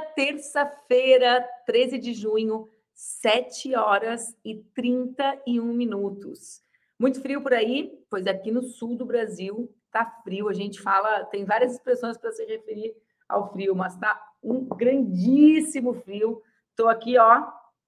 terça-feira, 13 de junho, 7 horas e 31 minutos. Muito frio por aí, pois aqui no sul do Brasil tá frio. A gente fala, tem várias expressões para se referir ao frio, mas tá um grandíssimo frio. Estou aqui, ó,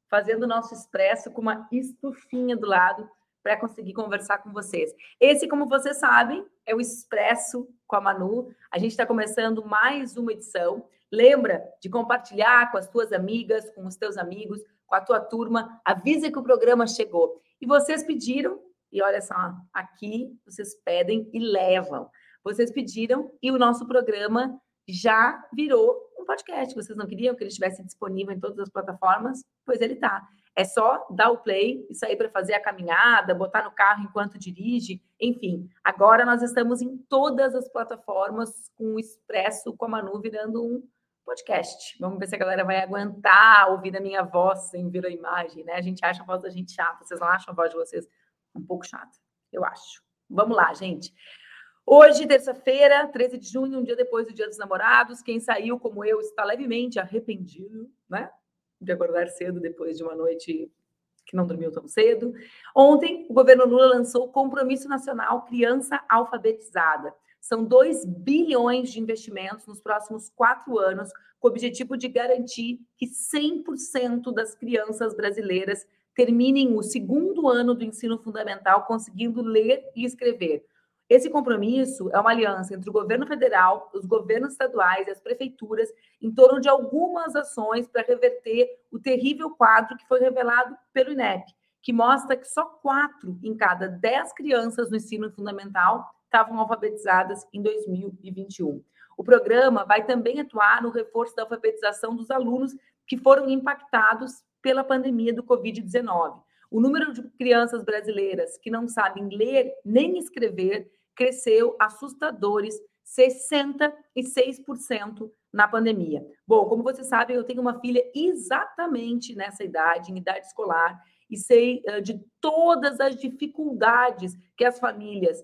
fazendo o nosso expresso com uma estufinha do lado para conseguir conversar com vocês. Esse, como vocês sabem, é o Expresso com a Manu. A gente está começando mais uma edição. Lembra de compartilhar com as tuas amigas, com os teus amigos, com a tua turma. Avisa que o programa chegou. E vocês pediram, e olha só, aqui vocês pedem e levam. Vocês pediram e o nosso programa já virou um podcast. Vocês não queriam que ele estivesse disponível em todas as plataformas? Pois ele está. É só dar o play e sair para fazer a caminhada, botar no carro enquanto dirige, enfim. Agora nós estamos em todas as plataformas com o Expresso, com a Manu virando um podcast. Vamos ver se a galera vai aguentar ouvir a minha voz sem ver a imagem, né? A gente acha a voz da gente chata. Vocês não acham a voz de vocês um pouco chata? Eu acho. Vamos lá, gente. Hoje, terça-feira, 13 de junho, um dia depois do Dia dos Namorados, quem saiu como eu está levemente arrependido, né? de acordar cedo depois de uma noite que não dormiu tão cedo. Ontem, o governo Lula lançou o Compromisso Nacional Criança Alfabetizada. São 2 bilhões de investimentos nos próximos quatro anos, com o objetivo de garantir que 100% das crianças brasileiras terminem o segundo ano do ensino fundamental conseguindo ler e escrever. Esse compromisso é uma aliança entre o governo federal, os governos estaduais e as prefeituras em torno de algumas ações para reverter o terrível quadro que foi revelado pelo INEP, que mostra que só quatro em cada dez crianças no ensino fundamental estavam alfabetizadas em 2021. O programa vai também atuar no reforço da alfabetização dos alunos que foram impactados pela pandemia do Covid-19. O número de crianças brasileiras que não sabem ler nem escrever cresceu assustadores 66% na pandemia. Bom, como você sabe, eu tenho uma filha exatamente nessa idade, em idade escolar, e sei uh, de todas as dificuldades que as famílias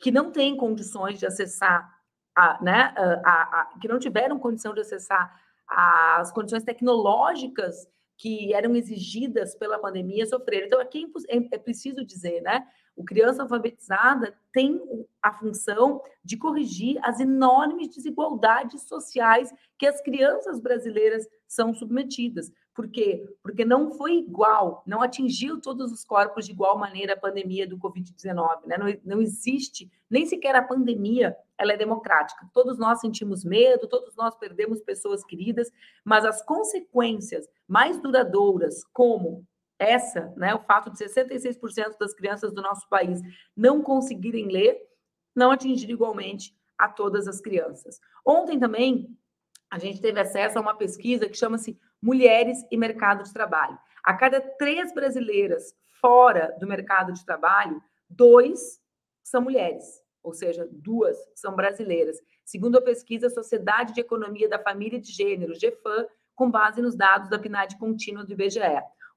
que não têm condições de acessar, a, né, a, a, que não tiveram condição de acessar as condições tecnológicas que eram exigidas pela pandemia sofreram. Então, aqui é, é, é preciso dizer, né? O criança alfabetizada tem a função de corrigir as enormes desigualdades sociais que as crianças brasileiras são submetidas. Por quê? Porque não foi igual, não atingiu todos os corpos de igual maneira a pandemia do Covid-19. Né? Não, não existe, nem sequer a pandemia, ela é democrática. Todos nós sentimos medo, todos nós perdemos pessoas queridas, mas as consequências mais duradouras, como essa, né, o fato de 66% das crianças do nosso país não conseguirem ler, não atingir igualmente a todas as crianças. Ontem também a gente teve acesso a uma pesquisa que chama-se Mulheres e Mercado de Trabalho. A cada três brasileiras fora do mercado de trabalho, dois são mulheres, ou seja, duas são brasileiras, segundo a pesquisa Sociedade de Economia da Família de Gênero, GEFAM, com base nos dados da PNAD contínua do IBGE.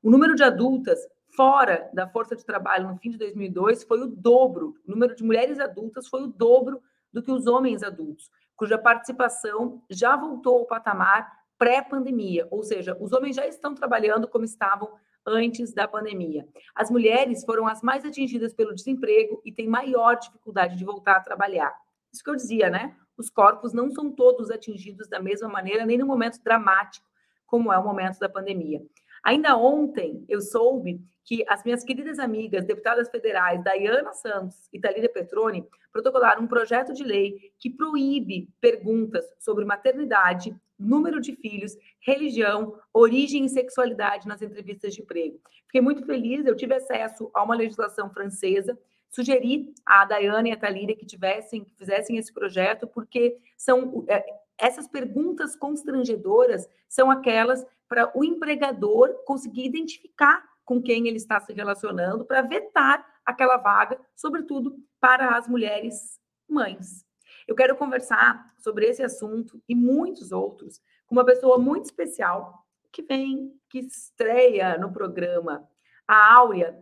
O número de adultas fora da força de trabalho no fim de 2002 foi o dobro, o número de mulheres adultas foi o dobro do que os homens adultos cuja participação já voltou ao patamar pré-pandemia, ou seja, os homens já estão trabalhando como estavam antes da pandemia. As mulheres foram as mais atingidas pelo desemprego e têm maior dificuldade de voltar a trabalhar. Isso que eu dizia, né? Os corpos não são todos atingidos da mesma maneira, nem no momento dramático, como é o momento da pandemia. Ainda ontem eu soube que as minhas queridas amigas deputadas federais Dayana Santos e Thalíria Petroni protocolaram um projeto de lei que proíbe perguntas sobre maternidade, número de filhos, religião, origem e sexualidade nas entrevistas de emprego. Fiquei muito feliz, eu tive acesso a uma legislação francesa, sugeri a Dayana e a Thalíria que tivessem, que fizessem esse projeto, porque são é, essas perguntas constrangedoras são aquelas para o empregador conseguir identificar com quem ele está se relacionando para vetar aquela vaga, sobretudo para as mulheres mães. Eu quero conversar sobre esse assunto e muitos outros com uma pessoa muito especial que vem, que estreia no programa, a Áurea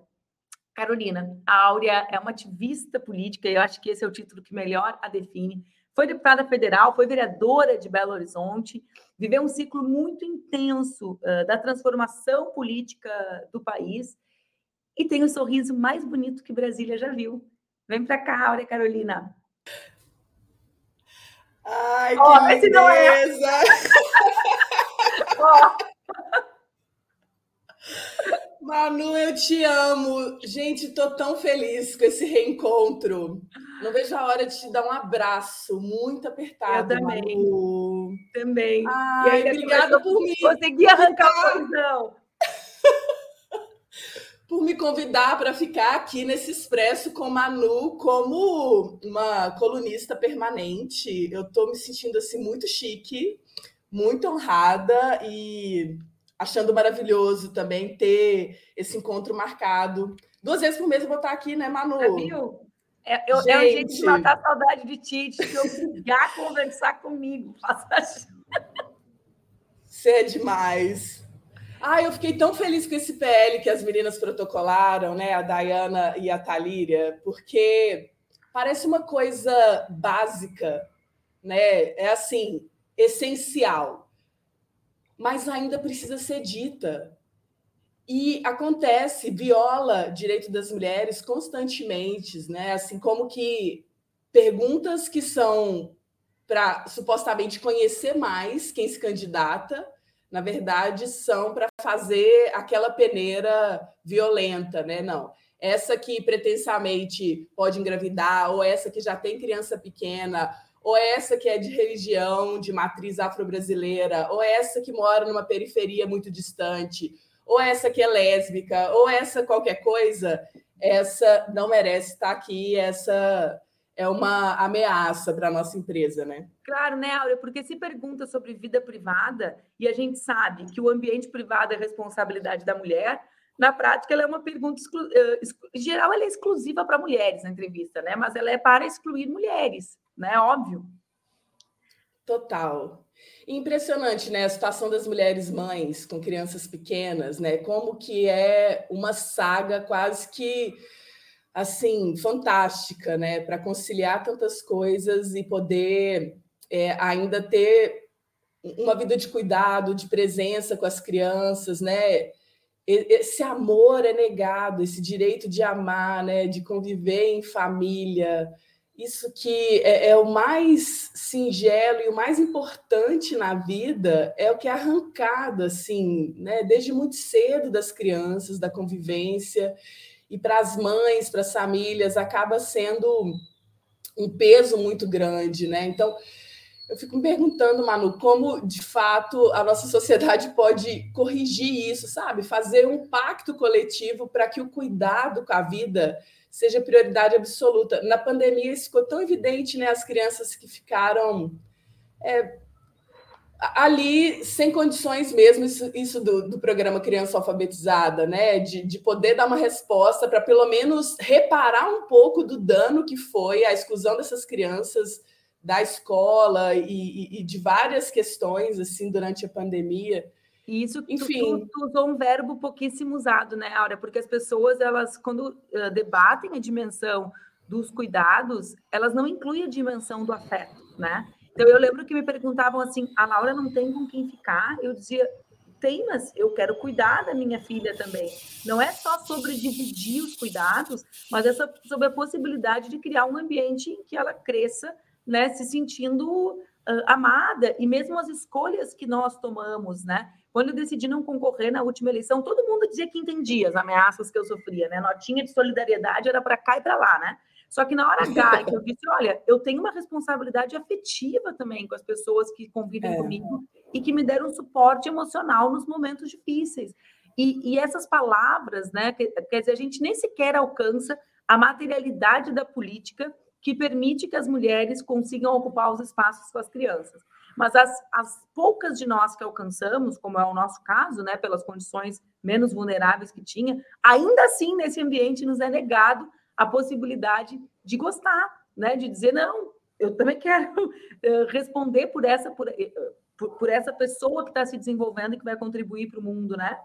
Carolina. A Áurea é uma ativista política, e eu acho que esse é o título que melhor a define. foi deputada federal, foi vereadora de Belo Horizonte, viveu um ciclo muito intenso uh, da transformação política do país e tem o sorriso mais bonito que Brasília já viu. Vem para cá, Áurea Carolina. Ai, que oh, beleza! Não é. oh. Manu, eu te amo. Gente, tô tão feliz com esse reencontro. Não vejo a hora de te dar um abraço muito apertado. Eu também. Manu. Também. Ai, obrigada por me. Consegui arrancar o coração. Por me convidar para ficar aqui nesse Expresso com Manu como uma colunista permanente. Eu estou me sentindo assim muito chique, muito honrada e achando maravilhoso também ter esse encontro marcado. Duas vezes por mês eu vou estar aqui, né, Manu? É? É, eu, Gente. é um jeito de matar a saudade de ti, de te obrigar a conversar comigo. Você é demais. Ah, eu fiquei tão feliz com esse PL que as meninas protocolaram, né? A Dayana e a Talíria, porque parece uma coisa básica, né? É assim, essencial mas ainda precisa ser dita. E acontece, viola direito das mulheres constantemente, né? Assim como que perguntas que são para supostamente conhecer mais quem se candidata, na verdade, são para fazer aquela peneira violenta, né? Não. Essa que pretensamente pode engravidar, ou essa que já tem criança pequena, ou essa que é de religião, de matriz afro-brasileira, ou essa que mora numa periferia muito distante, ou essa que é lésbica, ou essa qualquer coisa, essa não merece estar aqui, essa é uma ameaça para a nossa empresa, né? Claro, né, Áurea? Porque se pergunta sobre vida privada, e a gente sabe que o ambiente privado é responsabilidade da mulher, na prática ela é uma pergunta exclu... Eh, em geral ela é exclusiva para mulheres na entrevista, né? Mas ela é para excluir mulheres né? Óbvio. Total. Impressionante, né? A situação das mulheres mães com crianças pequenas, né? Como que é uma saga quase que assim fantástica, né? Para conciliar tantas coisas e poder é, ainda ter uma vida de cuidado, de presença com as crianças, né? Esse amor é negado, esse direito de amar, né? De conviver em família, isso que é, é, o mais singelo e o mais importante na vida é o que é arrancado assim, né, desde muito cedo das crianças, da convivência e para as mães, para as famílias acaba sendo um peso muito grande, né? Então, eu fico me perguntando, Manu, como de fato a nossa sociedade pode corrigir isso, sabe? Fazer um pacto coletivo para que o cuidado com a vida seja prioridade absoluta. Na pandemia, isso ficou tão evidente, né? As crianças que ficaram é, ali sem condições mesmo, isso, isso do, do, programa Criança Alfabetizada, né? De, de poder dar uma resposta para pelo menos reparar um pouco do dano que foi a exclusão dessas crianças da escola e, e, e de várias questões assim durante a pandemia. E isso, Enfim. Tu, tu, usou um verbo pouquíssimo usado, né, Aura? Porque as pessoas, elas, quando uh, debatem a dimensão dos cuidados, elas não incluem a dimensão do afeto, né? Então, eu lembro que me perguntavam assim, a Laura não tem com quem ficar? Eu dizia, tem, mas eu quero cuidar da minha filha também. Não é só sobre dividir os cuidados, mas é sobre a possibilidade de criar um ambiente em que ela cresça, né, se sentindo uh, amada, e mesmo as escolhas que nós tomamos, né? Quando eu decidi não concorrer na última eleição, todo mundo dizia que entendia as ameaças que eu sofria, né? Notinha de solidariedade era para cá e para lá, né? Só que na hora H, que eu disse, olha, eu tenho uma responsabilidade afetiva também com as pessoas que convivem é. comigo e que me deram suporte emocional nos momentos difíceis. E, e essas palavras, né? Quer dizer, a gente nem sequer alcança a materialidade da política que permite que as mulheres consigam ocupar os espaços com as crianças. Mas as, as poucas de nós que alcançamos, como é o nosso caso, né, pelas condições menos vulneráveis que tinha, ainda assim, nesse ambiente, nos é negado a possibilidade de gostar, né, de dizer, não, eu também quero eh, responder por essa, eh, por, por essa pessoa que está se desenvolvendo e que vai contribuir para o mundo, né?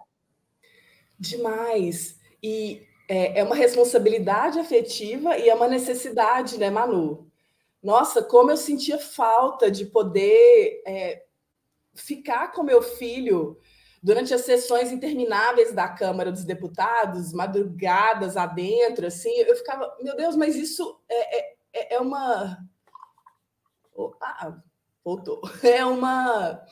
Demais. E é, é uma responsabilidade afetiva e é uma necessidade, né, Manu? nossa, como eu sentia falta de poder é, ficar com meu filho durante as sessões intermináveis da Câmara dos Deputados, madrugadas adentro, assim, eu ficava, meu Deus, mas isso é, é, é, é uma. Ah, voltou. É uma.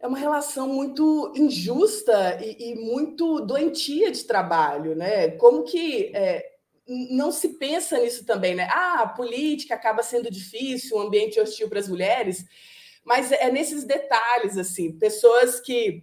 É uma relação muito injusta e, e muito doentia de trabalho, né? Como que é, não se pensa nisso também, né? Ah, a política acaba sendo difícil, um ambiente hostil para as mulheres, mas é nesses detalhes, assim, pessoas que,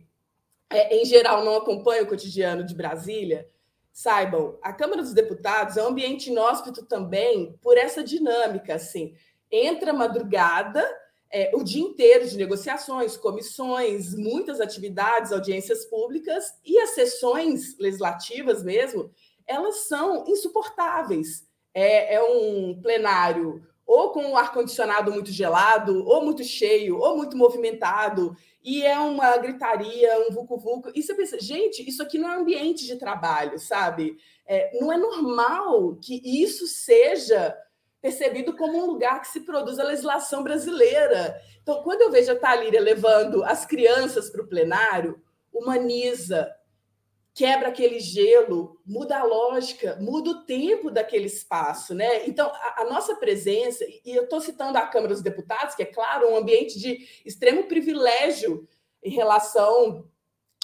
é, em geral, não acompanham o cotidiano de Brasília, saibam, a Câmara dos Deputados é um ambiente inóspito também por essa dinâmica, assim, entra madrugada, é, o dia inteiro de negociações, comissões, muitas atividades, audiências públicas e as sessões legislativas mesmo, elas são insuportáveis. É, é um plenário ou com o ar-condicionado muito gelado, ou muito cheio, ou muito movimentado, e é uma gritaria, um vucu-vucu. E você pensa, gente, isso aqui não é ambiente de trabalho, sabe? É, não é normal que isso seja percebido como um lugar que se produz a legislação brasileira. Então, quando eu vejo a Thalíria levando as crianças para o plenário, humaniza, quebra aquele gelo, muda a lógica, muda o tempo daquele espaço, né? Então, a, a nossa presença, e eu estou citando a Câmara dos Deputados, que é claro, um ambiente de extremo privilégio em relação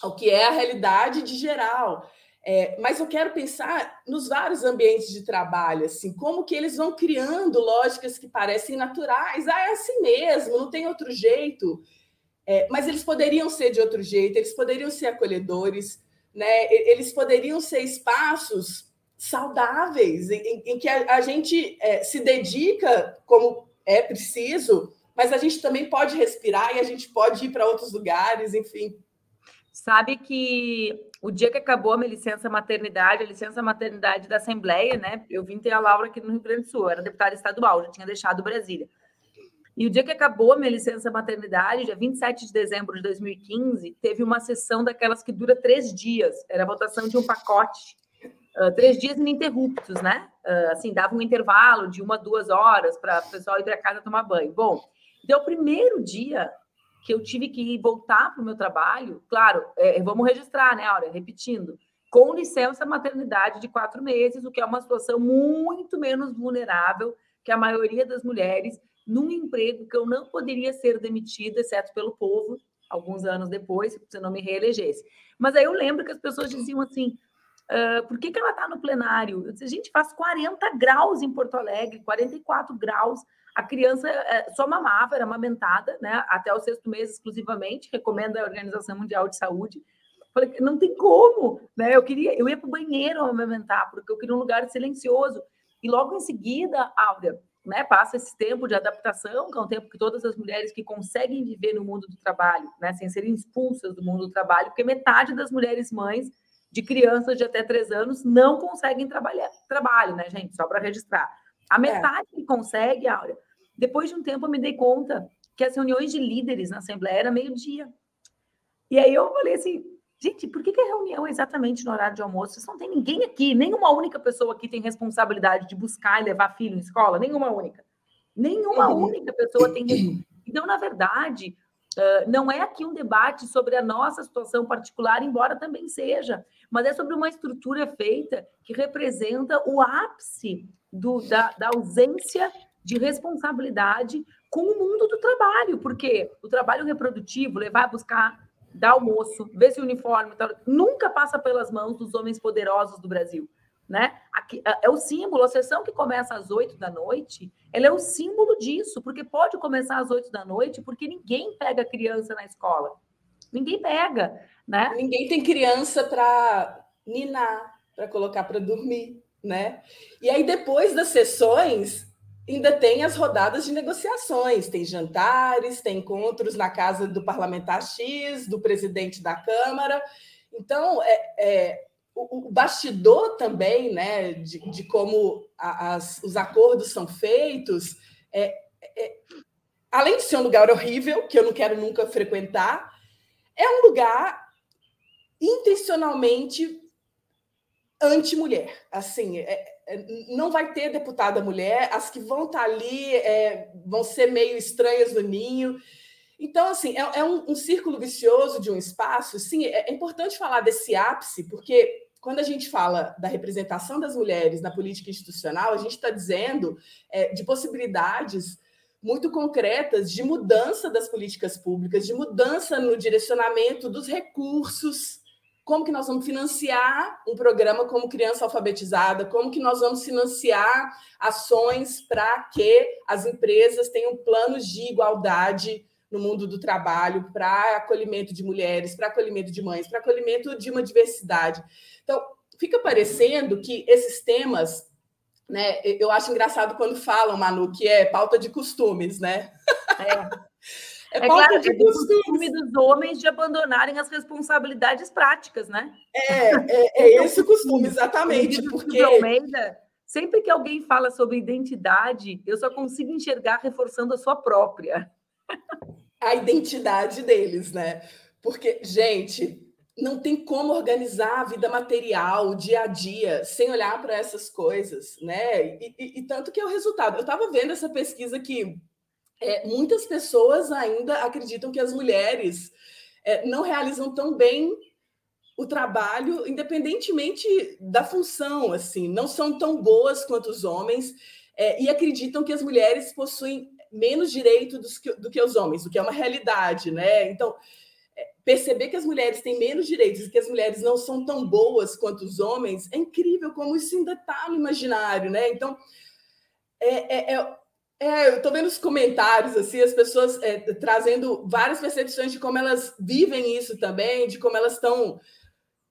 ao que é a realidade de geral. É, mas eu quero pensar nos vários ambientes de trabalho, assim, como que eles vão criando lógicas que parecem naturais. Ah, é assim mesmo, não tem outro jeito. É, mas eles poderiam ser de outro jeito, eles poderiam ser acolhedores, né, eles poderiam ser espaços saudáveis, em, em que a, a gente é, se dedica como é preciso, mas a gente também pode respirar e a gente pode ir para outros lugares, enfim. Sabe que o dia que acabou a minha licença maternidade, a licença maternidade da Assembleia, né? Eu vim ter a Laura aqui no Rio Grande do Sul, era deputada estadual, já tinha deixado Brasília. E o dia que acabou a minha licença maternidade, dia 27 de dezembro de 2015, teve uma sessão daquelas que dura três dias. Era a votação de um pacote, uh, três dias ininterruptos, né? Uh, assim, dava um intervalo de uma, duas horas para o pessoal ir para casa tomar banho. Bom, deu o primeiro dia que eu tive que voltar para o meu trabalho. Claro, é, vamos registrar, né, Áurea? Repetindo. Com licença maternidade de quatro meses, o que é uma situação muito menos vulnerável que a maioria das mulheres num emprego que eu não poderia ser demitida, exceto pelo povo, alguns anos depois, se não me reelegesse. Mas aí eu lembro que as pessoas diziam assim: uh, por que, que ela está no plenário? Eu disse, a gente faz 40 graus em Porto Alegre, 44 graus. A criança uh, só mamava, era amamentada, né? Até o sexto mês exclusivamente, recomenda a Organização Mundial de Saúde. Falei, não tem como, né? Eu queria, eu ia para o banheiro amamentar, porque eu queria um lugar silencioso. E logo em seguida, Áurea, né, passa esse tempo de adaptação, que é um tempo que todas as mulheres que conseguem viver no mundo do trabalho, né, sem serem expulsas do mundo do trabalho, porque metade das mulheres mães de crianças de até três anos não conseguem trabalhar, trabalho, né, gente? Só para registrar. A é. metade é. que consegue, Áurea, depois de um tempo eu me dei conta que as reuniões de líderes na Assembleia era meio-dia. E aí eu falei assim, Gente, por que, que a reunião é exatamente no horário de almoço? Vocês não tem ninguém aqui, nenhuma única pessoa aqui tem responsabilidade de buscar e levar filho em escola, nenhuma única. Nenhuma uhum. única pessoa tem. Então, na verdade, não é aqui um debate sobre a nossa situação particular, embora também seja, mas é sobre uma estrutura feita que representa o ápice do, da, da ausência de responsabilidade com o mundo do trabalho, porque o trabalho reprodutivo, levar buscar dá almoço, vê se o uniforme nunca passa pelas mãos dos homens poderosos do Brasil. Né? Aqui, é, é o símbolo, a sessão que começa às oito da noite, ela é o símbolo disso, porque pode começar às oito da noite, porque ninguém pega criança na escola. Ninguém pega, né? Ninguém tem criança para ninar, para colocar para dormir, né? E aí depois das sessões, ainda tem as rodadas de negociações, tem jantares, tem encontros na casa do parlamentar X, do presidente da Câmara. Então, é, é o, o, bastidor também, né, de, de como a, as, os acordos são feitos, é, é, além de ser um lugar horrível, que eu não quero nunca frequentar, é um lugar intencionalmente anti-mulher. Assim, é, não vai ter deputada mulher, as que vão estar tá ali é, vão ser meio estranhas no ninho. Então, assim, é, é um, um, círculo vicioso de um espaço. Sim, é, é importante falar desse ápice, porque quando a gente fala da representação das mulheres na política institucional, a gente está dizendo é, de possibilidades muito concretas de mudança das políticas públicas, de mudança no direcionamento dos recursos como que nós vamos financiar um programa como Criança Alfabetizada, como que nós vamos financiar ações para que as empresas tenham planos de igualdade no mundo do trabalho, para acolhimento de mulheres, para acolhimento de mães, para acolhimento de uma diversidade. Então, fica parecendo que esses temas, né, eu acho engraçado quando falam, Manu, que é pauta de costumes, né? É. É, é claro, de é costume dos homens de abandonarem as responsabilidades práticas, né? É, é, é esse o costume, exatamente. Porque... Almeida, sempre que alguém fala sobre identidade, eu só consigo enxergar reforçando a sua própria. A identidade deles, né? Porque, gente, não tem como organizar a vida material, o dia a dia, sem olhar para essas coisas, né? E, e, e, tanto que é o resultado. Eu estava vendo essa pesquisa que é, muitas pessoas ainda acreditam que as mulheres é, não realizam tão bem o trabalho, independentemente da função, assim, não são tão boas quanto os homens é, e acreditam que as mulheres possuem menos direitos do, do que, os homens, o que é uma realidade, né? Então, é, perceber que as mulheres têm menos direitos e que as mulheres não são tão boas quanto os homens é incrível como isso ainda está no imaginário, né? Então, é, é, é eu estou vendo os comentários, assim, as pessoas é, trazendo várias percepções de como elas vivem isso também, de como elas estão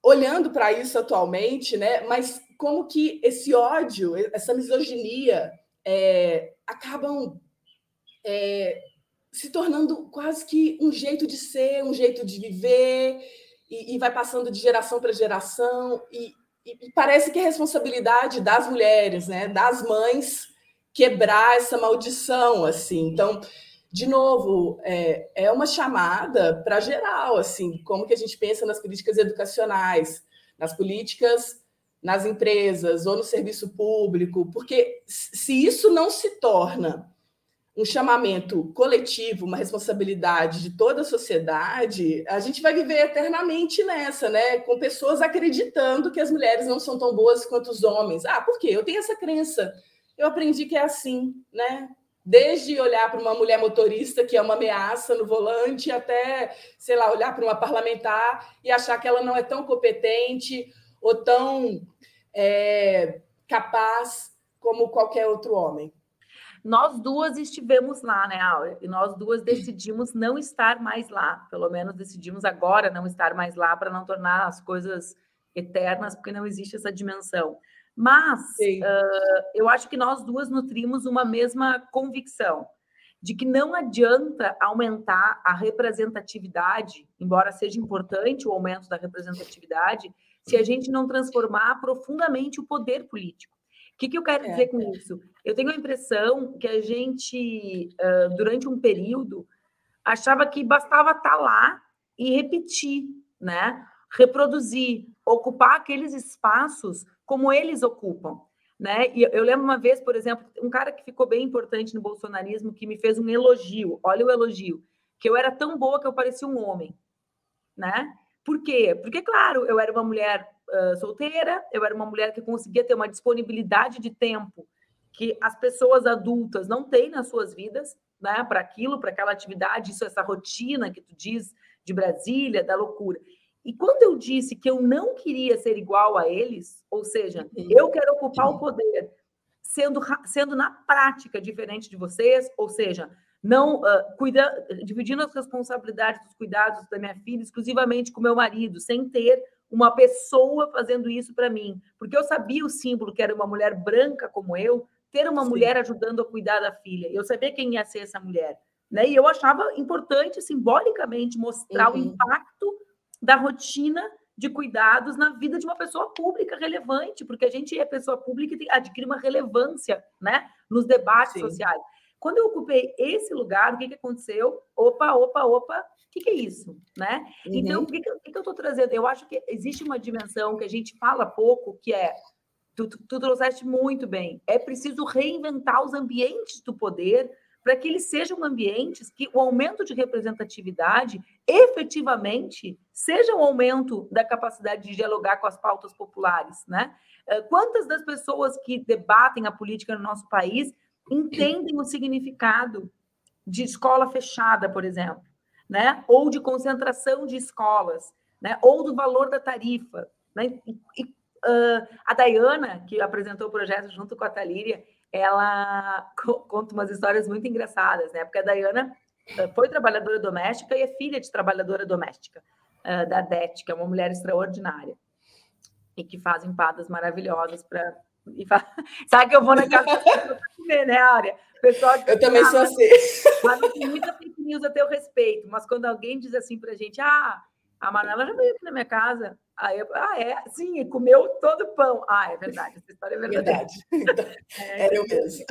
olhando para isso atualmente, né? Mas como que esse ódio, essa misoginia é, acabam é, se tornando quase que um jeito de ser, um jeito de viver, e, e vai passando de geração para geração, e, e, parece que é responsabilidade das mulheres, né? Das mães quebrar essa maldição, assim. Então, de novo, é, é uma chamada para geral, assim, como que a gente pensa nas políticas educacionais, nas políticas nas empresas ou no serviço público, porque se isso não se torna um chamamento coletivo, uma responsabilidade de toda a sociedade, a gente vai viver eternamente nessa, né? Com pessoas acreditando que as mulheres não são tão boas quanto os homens. Ah, por quê? Eu tenho essa crença eu aprendi que é assim, né? Desde olhar para uma mulher motorista que é uma ameaça no volante, até, sei lá, olhar para uma parlamentar e achar que ela não é tão competente ou tão é, capaz como qualquer outro homem. Nós duas estivemos lá, né, Áurea? E nós duas decidimos não estar mais lá. Pelo menos decidimos agora não estar mais lá para não tornar as coisas eternas, porque não existe essa dimensão. Mas uh, eu acho que nós duas nutrimos uma mesma convicção de que não adianta aumentar a representatividade, embora seja importante o aumento da representatividade, se a gente não transformar profundamente o poder político. O que, que eu quero é. dizer com isso? Eu tenho a impressão que a gente, uh, durante um período, achava que bastava estar tá lá e repetir, né? reproduzir, ocupar aqueles espaços como eles ocupam. Né? E eu lembro uma vez, por exemplo, um cara que ficou bem importante no bolsonarismo que me fez um elogio. Olha o elogio, que eu era tão boa que eu parecia um homem, né? Por quê? Porque, claro, eu era uma mulher uh, solteira, eu era uma mulher que conseguia ter uma disponibilidade de tempo que as pessoas adultas não têm nas suas vidas, né? Para aquilo, para aquela atividade, isso, essa rotina que tu diz de Brasília, da loucura. E quando eu disse que eu não queria ser igual a eles, ou seja, uhum. eu quero ocupar o poder, sendo, sendo na prática diferente de vocês, ou seja, não uh, cuida, dividindo as responsabilidades dos cuidados da minha filha exclusivamente com meu marido, sem ter uma pessoa fazendo isso para mim, porque eu sabia o símbolo que era uma mulher branca como eu, ter uma Sim. mulher ajudando a cuidar da filha. Eu sabia quem ia ser essa mulher, né? E eu achava importante simbolicamente mostrar uhum. o impacto da rotina de cuidados na vida de uma pessoa pública relevante, porque a gente é pessoa pública e adquire uma relevância né, nos debates Sim. sociais. Quando eu ocupei esse lugar, o que, que aconteceu? Opa, opa, opa, o que, que é isso? Né? Uhum. Então, o que, que, que eu estou trazendo? Eu acho que existe uma dimensão que a gente fala pouco, que é Tu, tu, tu trouxeste muito bem. É preciso reinventar os ambientes do poder para que eles sejam ambientes que o aumento de representatividade efetivamente seja um aumento da capacidade de dialogar com as pautas populares, né? Eh, quantas das pessoas que debatem a política no nosso país entendem o significado de escola fechada, por exemplo, né? Ou de concentração de escolas, né? Ou do valor da tarifa, né? E, Uh, a Dayana, que apresentou o projeto junto com a Talíria, ela conta umas histórias muito engraçadas, né? Porque a Dayana foi trabalhadora doméstica e é filha de trabalhadora doméstica, uh, da Det, que é uma mulher extraordinária e que faz empadas maravilhosas para. Faz... Sabe que eu vou na casa para comer, né, Área? Pessoal eu também sou assim. Mas tem muita fake news a teu respeito, mas quando alguém diz assim para a gente, ah, a Manuela já veio aqui na minha casa. Aí eu, ah, é? Sim, e comeu todo o pão. Ah, é verdade, essa história é verdadeira. Verdade. é, Era eu mesmo.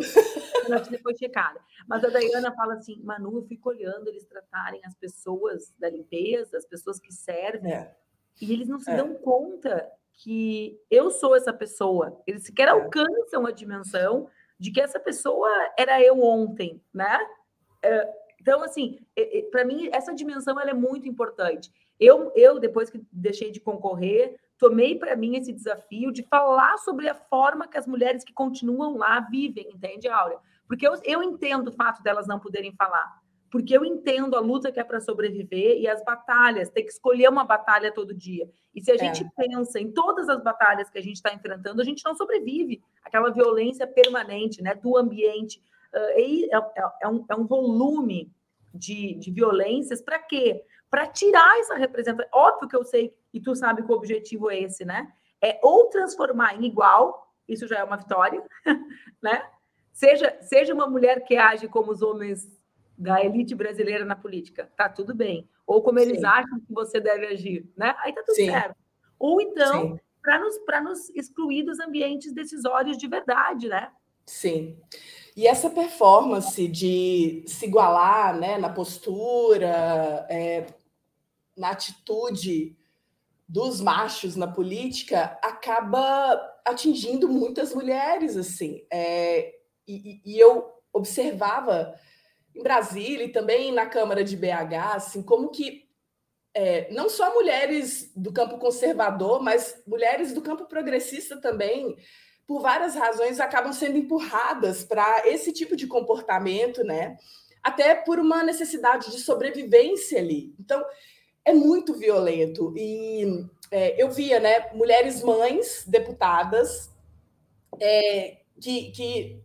Depois checada. Mas a Dayana fala assim, Manu, eu fico olhando eles tratarem as pessoas da limpeza, as pessoas que servem, é. e eles não se é. dão conta que eu sou essa pessoa. Eles sequer é. alcançam a dimensão de que essa pessoa era eu ontem, né? É, então, assim, para mim, essa dimensão ela é muito importante. Eu, eu, depois que deixei de concorrer, tomei para mim esse desafio de falar sobre a forma que as mulheres que continuam lá vivem, entende, Áurea? Porque eu, eu entendo o fato delas não poderem falar, porque eu entendo a luta que é para sobreviver e as batalhas, ter que escolher uma batalha todo dia. E se a é. gente pensa em todas as batalhas que a gente está enfrentando, a gente não sobrevive. Aquela violência permanente, né, do ambiente. Uh, é, é, é, um, é um volume de, de violências para quê? Para tirar essa representação. Óbvio que eu sei e tu sabe que o objetivo é esse, né? É ou transformar em igual, isso já é uma vitória, né? Seja, seja uma mulher que age como os homens da elite brasileira na política, tá tudo bem. Ou como eles Sim. acham que você deve agir, né? Aí tá tudo Sim. certo. Ou então, para nos, nos excluir dos ambientes decisórios de verdade, né? Sim. E essa performance de se igualar né, na postura, é, na atitude dos machos na política, acaba atingindo muitas mulheres. assim. É, e, e, eu observava em Brasília e também na Câmara de BH, assim, como que é, não só mulheres do campo conservador, mas mulheres do campo progressista também por várias razões, acabam sendo empurradas para esse tipo de comportamento, né? Até por uma necessidade de sobrevivência ali. Então, é muito violento. E é, eu via, né, mulheres mães, deputadas, é, que, que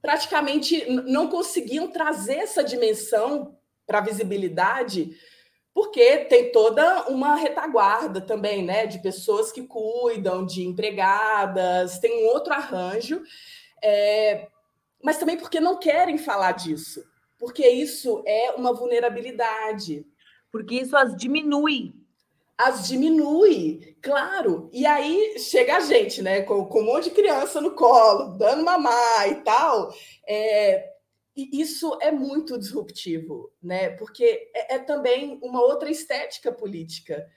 praticamente não conseguiam trazer essa dimensão para a visibilidade porque tem toda uma retaguarda também, né, de pessoas que cuidam, de empregadas, tem um outro arranjo, é, mas também porque não querem falar disso, porque isso é uma vulnerabilidade. Porque isso as diminui. As diminui, claro. E aí chega a gente, né, com, com um monte de criança no colo, dando mamar e tal. É, e isso é muito disruptivo, né? Porque é, é também uma outra estética política.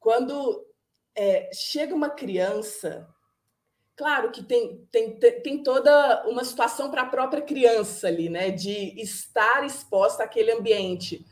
Quando é, chega uma criança, claro que tem, tem, tem toda uma situação para a própria criança ali, né? De estar exposta àquele ambiente.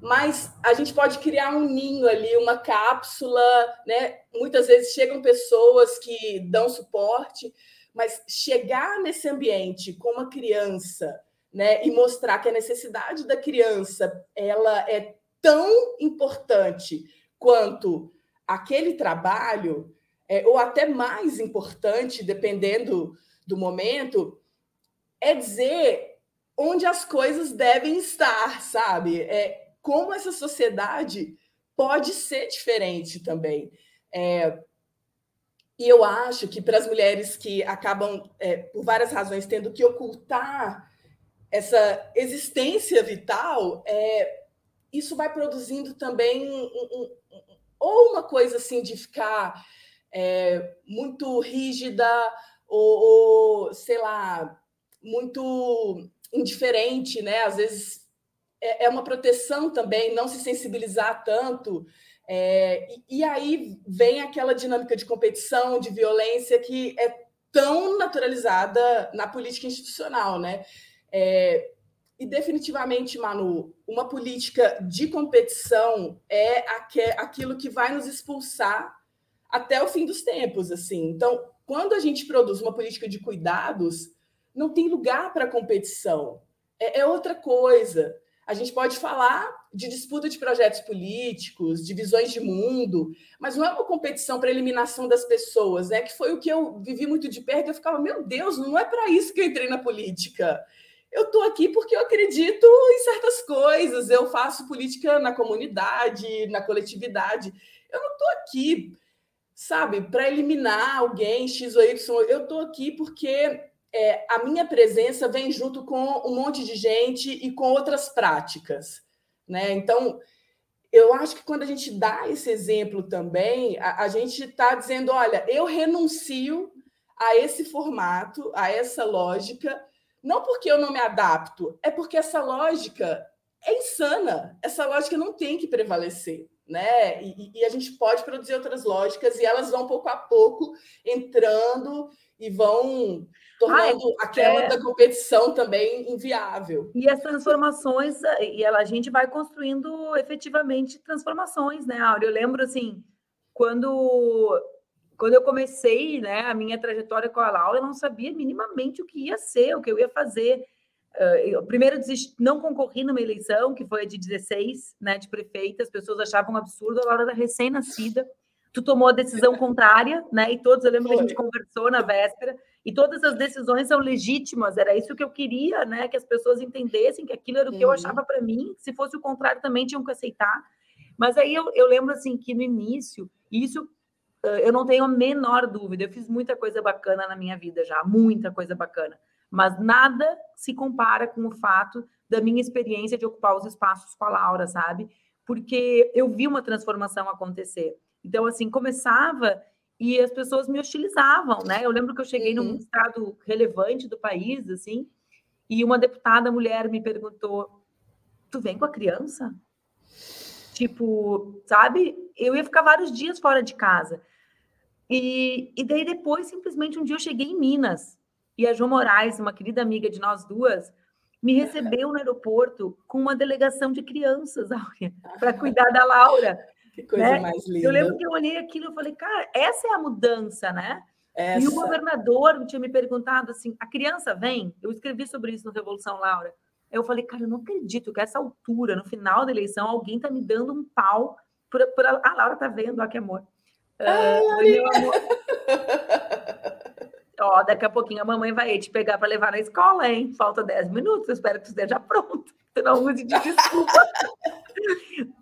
Mas a gente pode criar um ninho ali, uma cápsula, né? Muitas vezes chegam pessoas que dão suporte, mas chegar nesse ambiente com uma criança né, e mostrar que a necessidade da criança ela é tão importante quanto aquele trabalho, é, ou até mais importante, dependendo do momento, é dizer onde as coisas devem estar, sabe? É, como essa sociedade pode ser diferente também. É, e eu acho que para as mulheres que acabam, é, por várias razões, tendo que ocultar essa existência vital, é, isso vai produzindo também um, um, ou uma coisa assim de ficar é, muito rígida ou, ou, sei lá, muito indiferente, né? Às vezes é, é uma proteção também, não se sensibilizar tanto. É, e, e, aí vem aquela dinâmica de competição, de violência que é tão naturalizada na política institucional, né? É, e definitivamente, Manu, uma política de competição é aquilo que vai nos expulsar até o fim dos tempos, assim. Então, quando a gente produz uma política de cuidados, não tem lugar para competição. É, é outra coisa. A gente pode falar de disputa de projetos políticos, de visões de mundo, mas não é uma competição para eliminação das pessoas, né? Que foi o que eu vivi muito de perto. Eu ficava, meu Deus, não é para isso que eu entrei na política. Eu estou aqui porque eu acredito em certas coisas. Eu faço política na comunidade, na coletividade. Eu não estou aqui, sabe, para eliminar alguém X ou Y. Eu estou aqui porque é, a minha presença vem junto com um monte de gente e com outras práticas. Né? Então, eu acho que quando a gente dá esse exemplo também, a, a gente está dizendo: olha, eu renuncio a esse formato, a essa lógica, não porque eu não me adapto, é porque essa lógica é insana. Essa lógica não tem que prevalecer. Né? E, e a gente pode produzir outras lógicas e elas vão pouco a pouco entrando e vão tornando Ai, aquela é... da competição também inviável. E as transformações, e ela, a gente vai construindo efetivamente transformações, né, Áurea? Eu lembro, assim, quando, quando eu comecei né, a minha trajetória com a Laura, eu não sabia minimamente o que ia ser, o que eu ia fazer. Eu, primeiro, desisti, não concorri numa eleição, que foi a de 16, né, de prefeita, as pessoas achavam um absurdo, a Laura era recém-nascida, tu tomou a decisão contrária, né? E todos, eu lembro que a gente conversou na véspera, e todas as decisões são legítimas, era isso que eu queria, né? Que as pessoas entendessem que aquilo era o que eu uhum. achava para mim, se fosse o contrário também tinham que aceitar. Mas aí eu, eu lembro assim que no início, isso eu não tenho a menor dúvida, eu fiz muita coisa bacana na minha vida já, muita coisa bacana, mas nada se compara com o fato da minha experiência de ocupar os espaços com a Laura, sabe? Porque eu vi uma transformação acontecer. Então, assim, começava e as pessoas me hostilizavam, né? Eu lembro que eu cheguei uhum. num estado relevante do país, assim, e uma deputada mulher me perguntou: Tu vem com a criança? Tipo, sabe? Eu ia ficar vários dias fora de casa. E, e daí depois, simplesmente, um dia eu cheguei em Minas e a Jo Moraes, uma querida amiga de nós duas, me recebeu no aeroporto com uma delegação de crianças, para cuidar da Laura. Que coisa né? mais linda. Eu lembro que eu olhei aquilo e falei, cara, essa é a mudança, né? Essa. E o governador tinha me perguntado assim: a criança vem? Eu escrevi sobre isso no Revolução Laura. Eu falei, cara, eu não acredito que a essa altura, no final da eleição, alguém tá me dando um pau por, por a... a Laura tá vendo, ó, que amor. Uh, meu amor. Ó, daqui a pouquinho a mamãe vai te pegar para levar na escola, hein? Falta 10 minutos, eu espero que esteja pronto. Você não use de desculpa.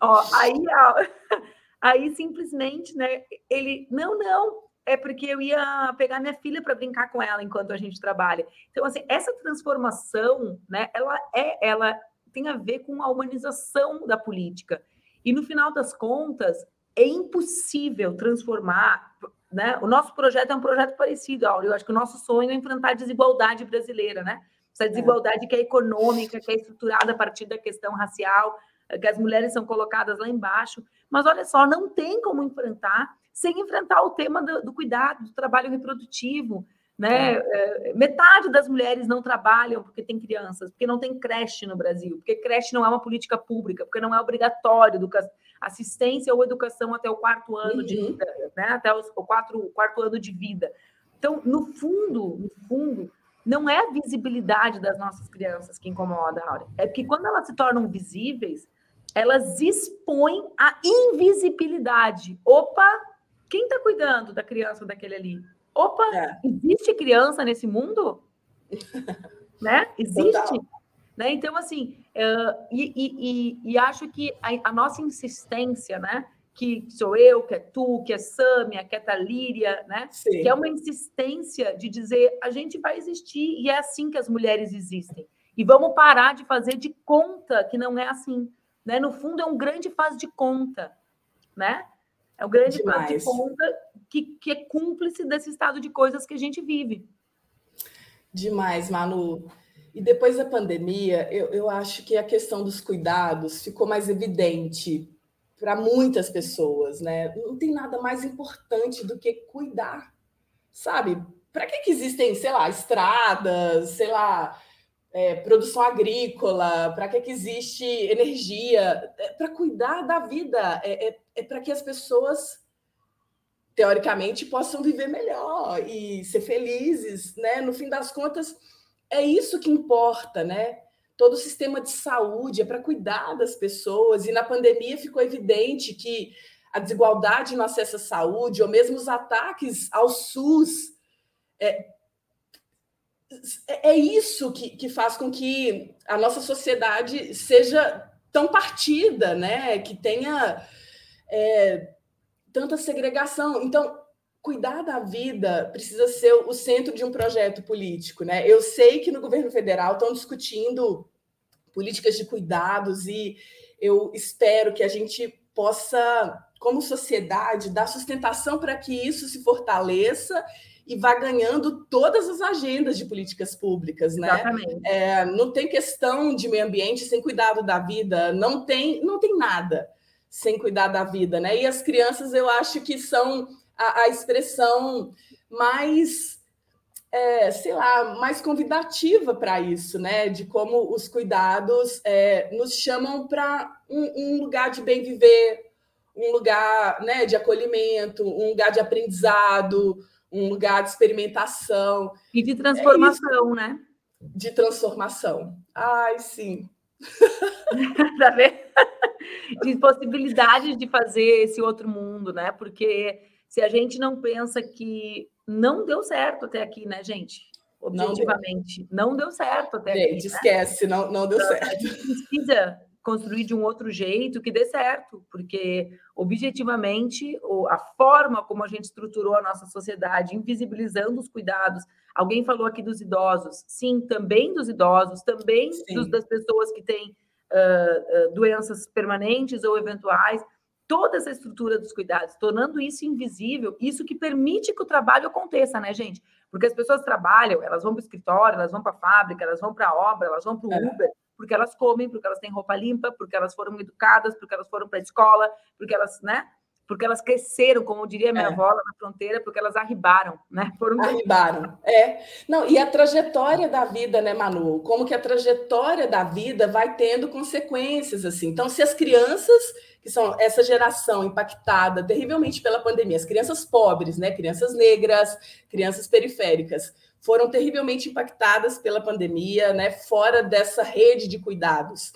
ó, aí, aí simplesmente, né? Ele, não, não, é porque eu ia pegar minha filha para brincar com ela enquanto a gente trabalha. Então, assim, essa transformação, né? Ela é, ela tem a ver com a humanização da política. E no final das contas, é impossível transformar né? O nosso projeto é um projeto parecido, Áureo. Eu acho que o nosso sonho é enfrentar a desigualdade brasileira, né? Essa é. desigualdade que é econômica, que é estruturada a partir da questão racial, que as mulheres são colocadas lá embaixo. Mas olha só, não tem como enfrentar sem enfrentar o tema do, do cuidado, do trabalho reprodutivo. Né? É. É, metade das mulheres não trabalham porque tem crianças, porque não tem creche no Brasil, porque creche não é uma política pública, porque não é obrigatório educação assistência ou educação até o quarto ano uhum. de vida, né? Até o, quatro, o quarto ano de vida. Então, no fundo, no fundo, não é a visibilidade das nossas crianças que incomoda, Aura. É porque quando elas se tornam visíveis, elas expõem a invisibilidade. Opa, quem está cuidando da criança daquele ali? Opa, é. existe criança nesse mundo? né? Existe. Total. Né? Então, assim, uh, e, e, e, acho que a, a, nossa insistência, né? Que sou eu, que é tu, que é Sâmia, que é Talíria, né? Sim. Que é uma insistência de dizer a gente vai existir e é assim que as mulheres existem. E vamos parar de fazer de conta que não é assim. Né? No fundo, é um grande faz de conta, né? É um grande Demais. faz de conta que, que é cúmplice desse estado de coisas que a gente vive. Demais, Manu. E depois da pandemia, eu, eu acho que a questão dos cuidados ficou mais evidente para muitas pessoas, né? Não tem nada mais importante do que cuidar, sabe? Para que, que existem, sei lá, estradas, sei lá, é, produção agrícola, para que, que existe energia? É para cuidar da vida, é, é, é para que as pessoas, teoricamente, possam viver melhor e ser felizes, né? No fim das contas, é isso que importa, né? Todo o sistema de saúde é para cuidar das pessoas, e na pandemia ficou evidente que a desigualdade no acesso à saúde, ou mesmo os ataques ao SUS, é, é isso que, que faz com que a nossa sociedade seja tão partida, né? Que tenha é, tanta segregação. Então, cuidar da vida precisa ser o centro de um projeto político, né? Eu sei que no governo federal estão discutindo políticas de cuidados e eu espero que a gente possa, como sociedade, dar sustentação para que isso se fortaleça e vá ganhando todas as agendas de políticas públicas, né? É, não tem questão de meio ambiente sem cuidado da vida, não tem, não tem nada sem cuidar da vida, né? E as crianças, eu acho que são a, a expressão mais, é, sei lá, mais convidativa para isso, né? De como os cuidados é, nos chamam para um, um, lugar de bem viver, um lugar né, de acolhimento, um lugar de aprendizado, um lugar de experimentação. E de transformação, é né? De transformação. Ai, sim. tá? De possibilidades de fazer esse outro mundo, né? Porque se a gente não pensa que não deu certo até aqui, né, gente? Objetivamente, não deu, não deu certo até gente, aqui. Gente, né? esquece, não, não deu então, certo. A gente precisa construir de um outro jeito que dê certo, porque objetivamente a forma como a gente estruturou a nossa sociedade, invisibilizando os cuidados. Alguém falou aqui dos idosos, sim, também dos idosos, também dos, das pessoas que têm uh, uh, doenças permanentes ou eventuais toda essa estrutura dos cuidados, tornando isso invisível, isso que permite que o trabalho aconteça, né, gente? Porque as pessoas trabalham, elas vão para o escritório, elas vão para a fábrica, elas vão para a obra, elas vão para o é. Uber, porque elas comem, porque elas têm roupa limpa, porque elas foram educadas, porque elas foram para a escola, porque elas, né? Porque elas cresceram, como diria minha é. avó na fronteira, porque elas arribaram, né? Foram arribaram, é. Não, e a trajetória da vida, né, Manu? Como que a trajetória da vida vai tendo consequências, assim. Então, se as crianças, que são essa geração impactada terrivelmente pela pandemia, as crianças pobres, né, crianças negras, crianças periféricas, foram terrivelmente impactadas pela pandemia, né, fora dessa rede de cuidados.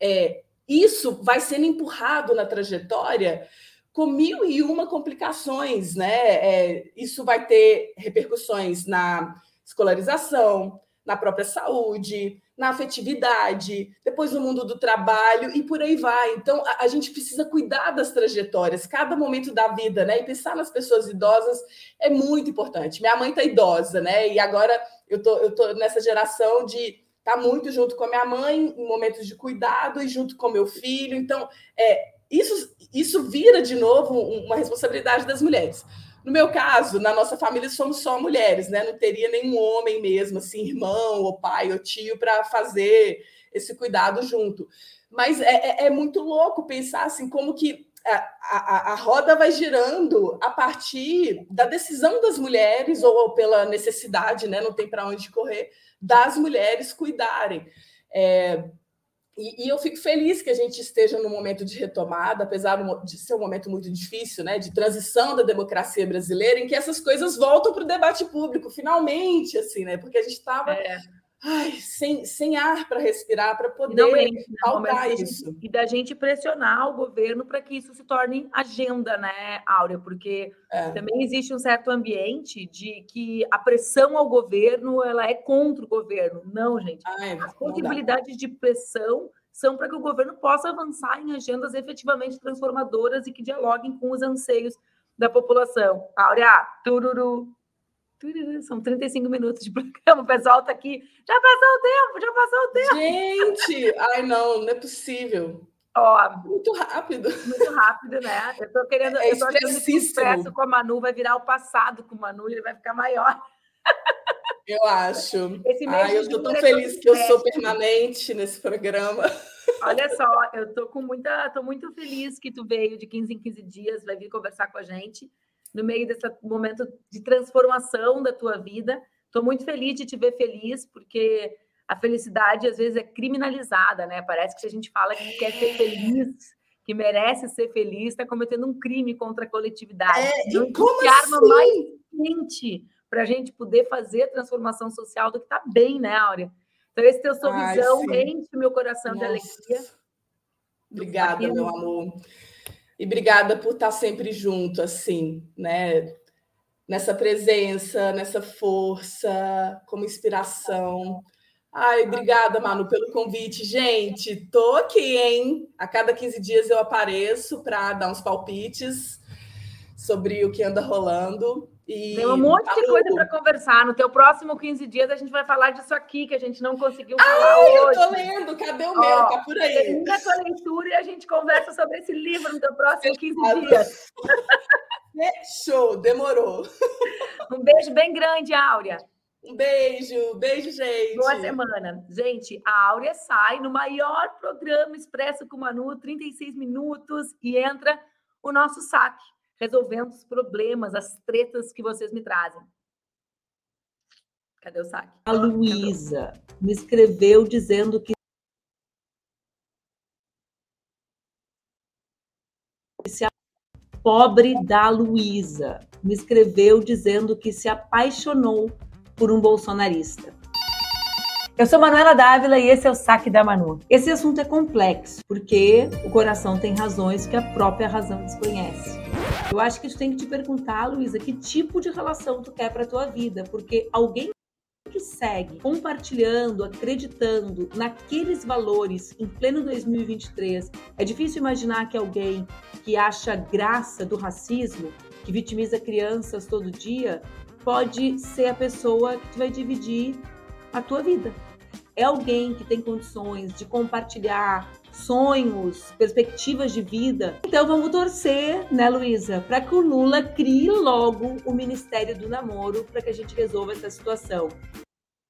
É, isso vai sendo empurrado na trajetória com mil e uma complicações, né? É, isso vai ter repercussões na escolarização, na própria saúde, na afetividade, depois no mundo do trabalho e por aí vai. Então, a, a, gente precisa cuidar das trajetórias, cada momento da vida, né? E pensar nas pessoas idosas é muito importante. Minha mãe está idosa, né? E agora eu tô, eu tô nessa geração de estar tá muito junto com a minha mãe em momentos de cuidado e junto com meu filho. Então, é, isso, isso vira de novo uma responsabilidade das mulheres. No meu caso, na nossa família somos só mulheres, né? Não teria nenhum homem mesmo, assim, irmão, ou pai, ou tio, para fazer esse cuidado junto. Mas é, é, é, muito louco pensar assim, como que a, a, a, roda vai girando a partir da decisão das mulheres, ou pela necessidade, né? Não tem para onde correr, das mulheres cuidarem. É, e, e, eu fico feliz que a gente esteja num momento de retomada, apesar de ser um momento muito difícil, né, de transição da democracia brasileira, em que essas coisas voltam para o debate público, finalmente, assim, né? Porque a gente estava é ai, sem, sem ar para respirar, para poder Finalmente, né? isso. E da gente pressionar o governo para que isso se torne agenda, né, Áurea? Porque é. também existe um certo ambiente de que a pressão ao governo ela é contra o governo. Não, gente. Ai, As possibilidades de pressão são para que o governo possa avançar em agendas efetivamente transformadoras e que dialoguem com os anseios da população. Áurea, tururu. São 35 minutos de programa, o pessoal está aqui. Já passou o tempo, já passou o tempo. Gente, ai não, não é possível. Ó, muito rápido. Muito rápido, né? Eu estou querendo. É eu tô achando que o com a Manu vai virar o passado com o Manu, ele vai ficar maior. Eu acho. Esse mês Ai, eu estou tão feliz que eu sou permanente nesse programa. Olha só, eu estou com muita, tô muito feliz que tu veio de 15 em 15 dias, vai vir conversar com a gente no meio desse momento de transformação da tua vida. Estou muito feliz de te ver feliz, porque a felicidade às vezes é criminalizada, né? Parece que se a gente fala que quer ser feliz, que merece ser feliz, está cometendo um crime contra a coletividade. É, Não como arma assim? mais quente para a gente poder fazer a transformação social do que está bem, né, Áurea? Então, esse teu sorrisão Ai, enche o meu coração Nossa. de alegria. Obrigada, meu amor. E obrigada por estar sempre junto, assim, né? Nessa presença, nessa força, como inspiração. Ai, obrigada, Manu, pelo convite. Gente, tô aqui, hein? A cada 15 dias eu apareço para dar uns palpites sobre o que anda rolando. E, Tem um monte de coisa para conversar. No teu próximo 15 dias a gente vai falar disso aqui que a gente não conseguiu falar Ai, hoje. eu tô lendo. Cadê o meu? tá por aí. Termina a tua leitura e a gente conversa sobre esse livro no teu próximo 15 dias. Show, demorou. Um beijo bem grande, Áurea. Um beijo, beijo, gente. Boa semana. Gente, a Áurea sai no maior programa Expresso com Manu, 36 minutos, e entra o nosso saque, resolvendo os problemas, as tretas que vocês me trazem. Cadê o saque? A Luísa me escreveu dizendo que se pobre da Luísa me escreveu dizendo que se apaixonou por um bolsonarista. Eu sou Manuela Dávila e esse é o Saque da Manu. Esse assunto é complexo, porque o coração tem razões que a própria razão desconhece. Eu acho que tu tem que te perguntar, Luísa, que tipo de relação tu quer para tua vida, porque alguém que segue compartilhando, acreditando naqueles valores em pleno 2023, é difícil imaginar que alguém que acha graça do racismo, que vitimiza crianças todo dia, pode ser a pessoa que vai dividir a tua vida. É alguém que tem condições de compartilhar sonhos, perspectivas de vida. Então vamos torcer, né, Luísa, para que o Lula crie logo o Ministério do Namoro para que a gente resolva essa situação.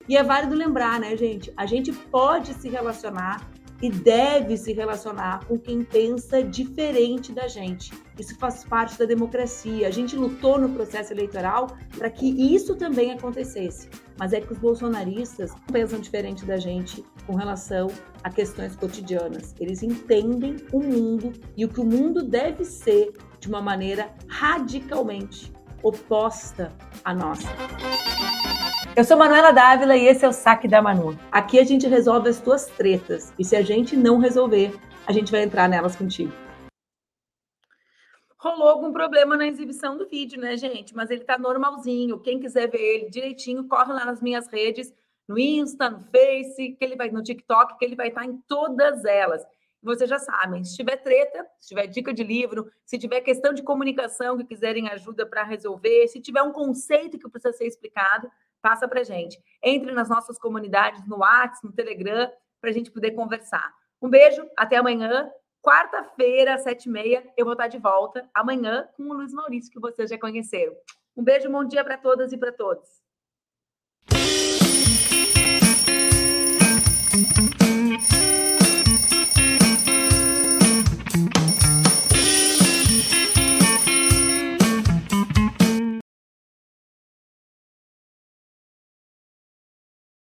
E é válido lembrar, né, gente? A gente pode se relacionar e deve se relacionar com quem pensa diferente da gente. Isso faz parte da democracia. A gente lutou no processo eleitoral para que isso também acontecesse. Mas é que os bolsonaristas pensam diferente da gente com relação a questões cotidianas. Eles entendem o mundo e o que o mundo deve ser de uma maneira radicalmente oposta à nossa. Eu sou Manuela Dávila e esse é o Saque da Manu. Aqui a gente resolve as tuas tretas e se a gente não resolver, a gente vai entrar nelas contigo. Rolou algum problema na exibição do vídeo, né, gente? Mas ele tá normalzinho. Quem quiser ver ele direitinho, corre lá nas minhas redes, no Insta, no Face, que ele vai no TikTok, que ele vai estar tá em todas elas. Vocês já sabem, se tiver treta, se tiver dica de livro, se tiver questão de comunicação que quiserem ajuda para resolver, se tiver um conceito que precisa ser explicado, passa para gente. Entre nas nossas comunidades, no WhatsApp, no Telegram, para a gente poder conversar. Um beijo, até amanhã. Quarta-feira, sete e meia, eu vou estar de volta amanhã com o Luiz Maurício, que vocês já conheceram. Um beijo, bom dia para todas e para todos. Thank you.